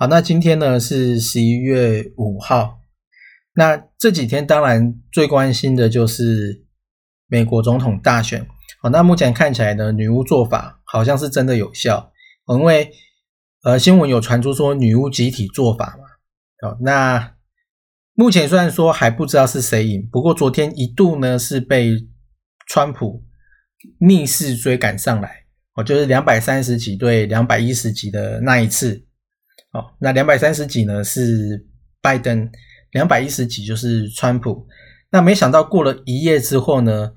好，那今天呢是十一月五号。那这几天当然最关心的就是美国总统大选。好，那目前看起来呢，女巫做法好像是真的有效。因为呃，新闻有传出说女巫集体做法嘛。好，那目前虽然说还不知道是谁赢，不过昨天一度呢是被川普逆势追赶上来。哦，就是两百三十几对两百一十几的那一次。哦，那两百三十几呢是拜登，两百一十几就是川普。那没想到过了一夜之后呢，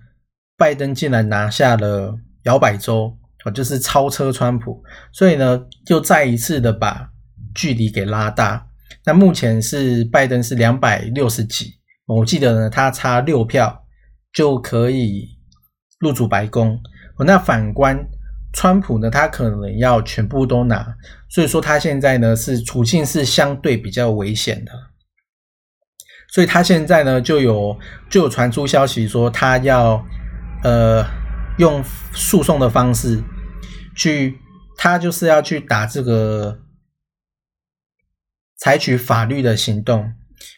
拜登竟然拿下了摇摆州，哦，就是超车川普。所以呢，又再一次的把距离给拉大。那目前是拜登是两百六十几，我记得呢，他差六票就可以入主白宫。哦，那反观。川普呢，他可能要全部都拿，所以说他现在呢是处境是相对比较危险的，所以他现在呢就有就有传出消息说他要呃用诉讼的方式去，他就是要去打这个采取法律的行动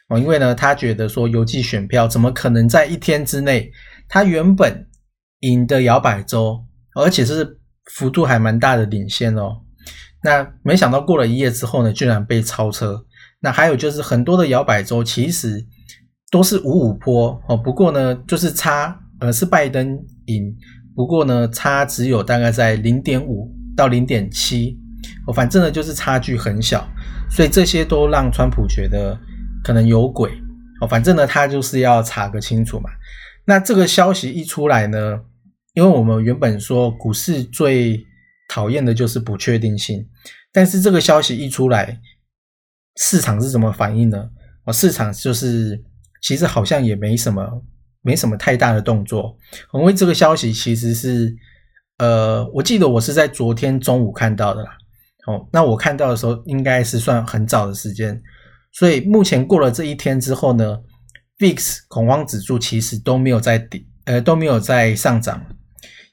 哦，因为呢他觉得说邮寄选票怎么可能在一天之内，他原本赢的摇摆州，而且是。幅度还蛮大的领先哦，那没想到过了一夜之后呢，居然被超车。那还有就是很多的摇摆州其实都是五五坡哦，不过呢就是差呃是拜登赢，不过呢差只有大概在零点五到零点七哦，反正呢就是差距很小，所以这些都让川普觉得可能有鬼哦，反正呢他就是要查个清楚嘛。那这个消息一出来呢？因为我们原本说股市最讨厌的就是不确定性，但是这个消息一出来，市场是怎么反应呢？哦，市场就是其实好像也没什么，没什么太大的动作。因为这个消息其实是，呃，我记得我是在昨天中午看到的啦。哦，那我看到的时候应该是算很早的时间，所以目前过了这一天之后呢，VIX 恐慌指数其实都没有在跌，呃，都没有在上涨。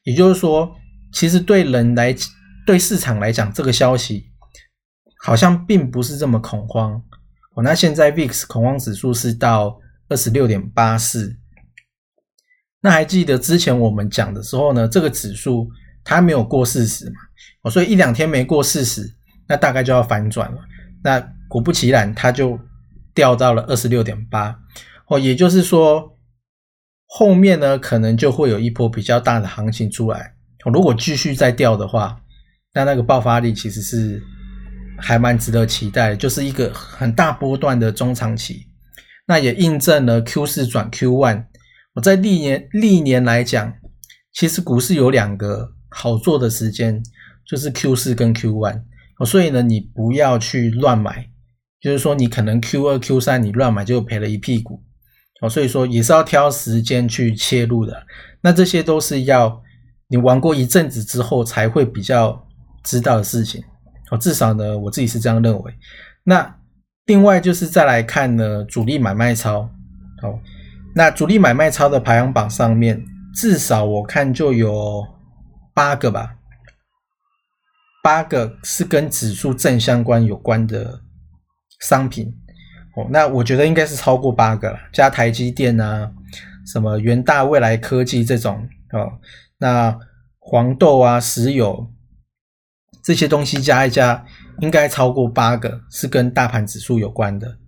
也就是说，其实对人来，对市场来讲，这个消息好像并不是这么恐慌。哦，那现在 VIX 恐慌指数是到二十六点八四。那还记得之前我们讲的时候呢，这个指数它没有过四十嘛？哦，所以一两天没过四十，那大概就要反转了。那果不其然，它就掉到了二十六点八。哦，也就是说。后面呢，可能就会有一波比较大的行情出来。如果继续再掉的话，那那个爆发力其实是还蛮值得期待，就是一个很大波段的中长期。那也印证了 Q 四转 Q one。我在历年历年来讲，其实股市有两个好做的时间，就是 Q 四跟 Q one。所以呢，你不要去乱买，就是说你可能 Q 二 Q 三你乱买就赔了一屁股。哦，所以说也是要挑时间去切入的，那这些都是要你玩过一阵子之后才会比较知道的事情。哦，至少呢，我自己是这样认为。那另外就是再来看呢，主力买卖超。哦，那主力买卖超的排行榜上面，至少我看就有八个吧，八个是跟指数正相关有关的商品。哦，那我觉得应该是超过八个了，加台积电啊，什么元大、未来科技这种哦，那黄豆啊、石油这些东西加一加，应该超过八个是跟大盘指数有关的。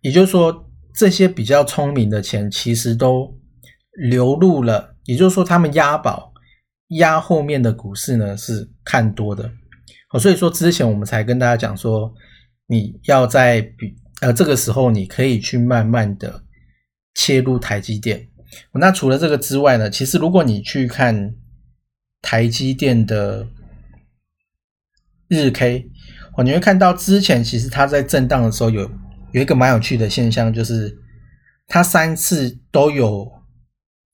也就是说，这些比较聪明的钱，其实都流入了，也就是说他们押宝押后面的股市呢是看多的，哦，所以说之前我们才跟大家讲说，你要在比呃这个时候你可以去慢慢的切入台积电。那除了这个之外呢，其实如果你去看台积电的日 K，哦，你会看到之前其实它在震荡的时候有有一个蛮有趣的现象，就是它三次都有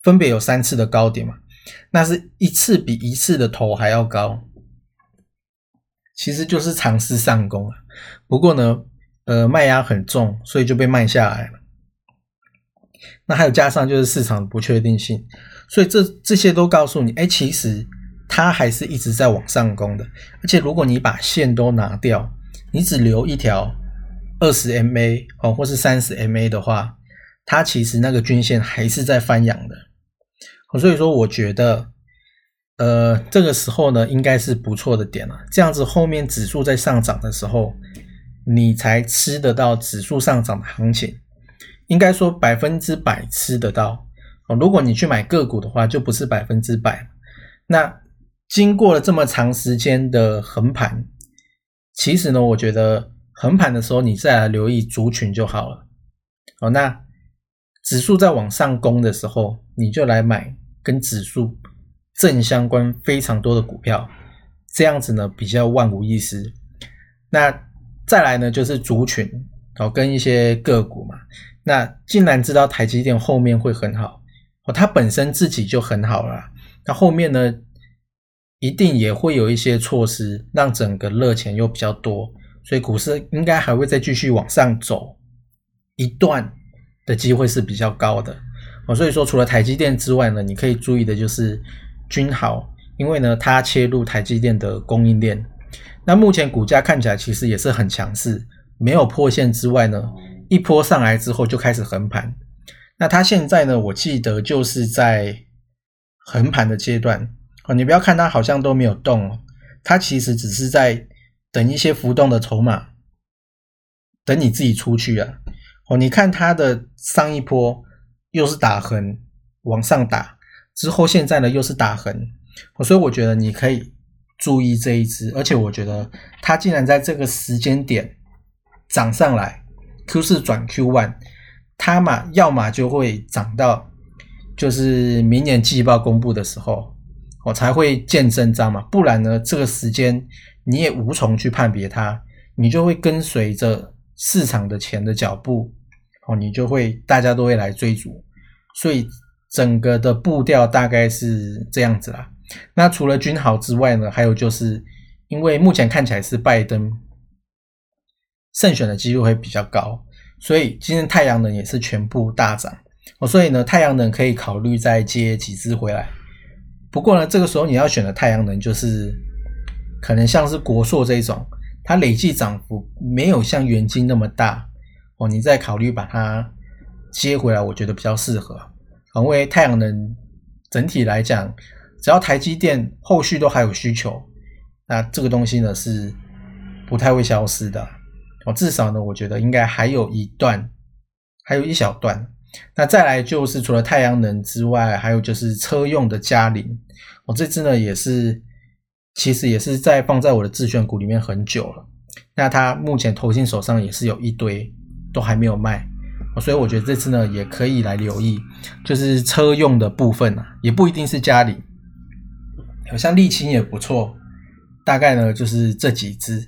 分别有三次的高点嘛。那是一次比一次的头还要高，其实就是尝试上攻啊。不过呢，呃，卖压很重，所以就被卖下来了。那还有加上就是市场不确定性，所以这这些都告诉你，哎，其实它还是一直在往上攻的。而且如果你把线都拿掉，你只留一条二十 MA 哦，或是三十 MA 的话，它其实那个均线还是在翻扬的。所以说，我觉得，呃，这个时候呢，应该是不错的点了。这样子，后面指数在上涨的时候，你才吃得到指数上涨的行情。应该说，百分之百吃得到。哦，如果你去买个股的话，就不是百分之百。那经过了这么长时间的横盘，其实呢，我觉得横盘的时候，你再来留意族群就好了。哦，那指数在往上攻的时候，你就来买。跟指数正相关非常多的股票，这样子呢比较万无一失。那再来呢就是族群哦，跟一些个股嘛。那既然知道台积电后面会很好哦，它本身自己就很好了。那后面呢一定也会有一些措施，让整个热钱又比较多，所以股市应该还会再继续往上走一段的机会是比较高的。哦，所以说除了台积电之外呢，你可以注意的就是君豪，因为呢它切入台积电的供应链，那目前股价看起来其实也是很强势，没有破线之外呢，一波上来之后就开始横盘。那它现在呢，我记得就是在横盘的阶段哦，你不要看它好像都没有动，它其实只是在等一些浮动的筹码，等你自己出去啊。哦，你看它的上一波。又是打横往上打，之后现在呢又是打横，所以我觉得你可以注意这一只，而且我觉得它竟然在这个时间点涨上来，Q 四转 Q one，它嘛要么就会涨到就是明年季报公布的时候，我才会见真章嘛，不然呢这个时间你也无从去判别它，你就会跟随着市场的钱的脚步。哦，你就会大家都会来追逐，所以整个的步调大概是这样子啦。那除了君豪之外呢，还有就是因为目前看起来是拜登胜选的几率会比较高，所以今天太阳能也是全部大涨。哦，所以呢，太阳能可以考虑再接几只回来。不过呢，这个时候你要选的太阳能就是可能像是国硕这一种，它累计涨幅没有像元金那么大。哦，你再考虑把它接回来，我觉得比较适合。因为太阳能整体来讲，只要台积电后续都还有需求，那这个东西呢是不太会消失的。哦，至少呢，我觉得应该还有一段，还有一小段。那再来就是除了太阳能之外，还有就是车用的嘉陵。我这支呢也是，其实也是在放在我的自选股里面很久了。那它目前投信手上也是有一堆。都还没有卖，所以我觉得这次呢也可以来留意，就是车用的部分啊，也不一定是嘉陵，好像沥青也不错，大概呢就是这几支。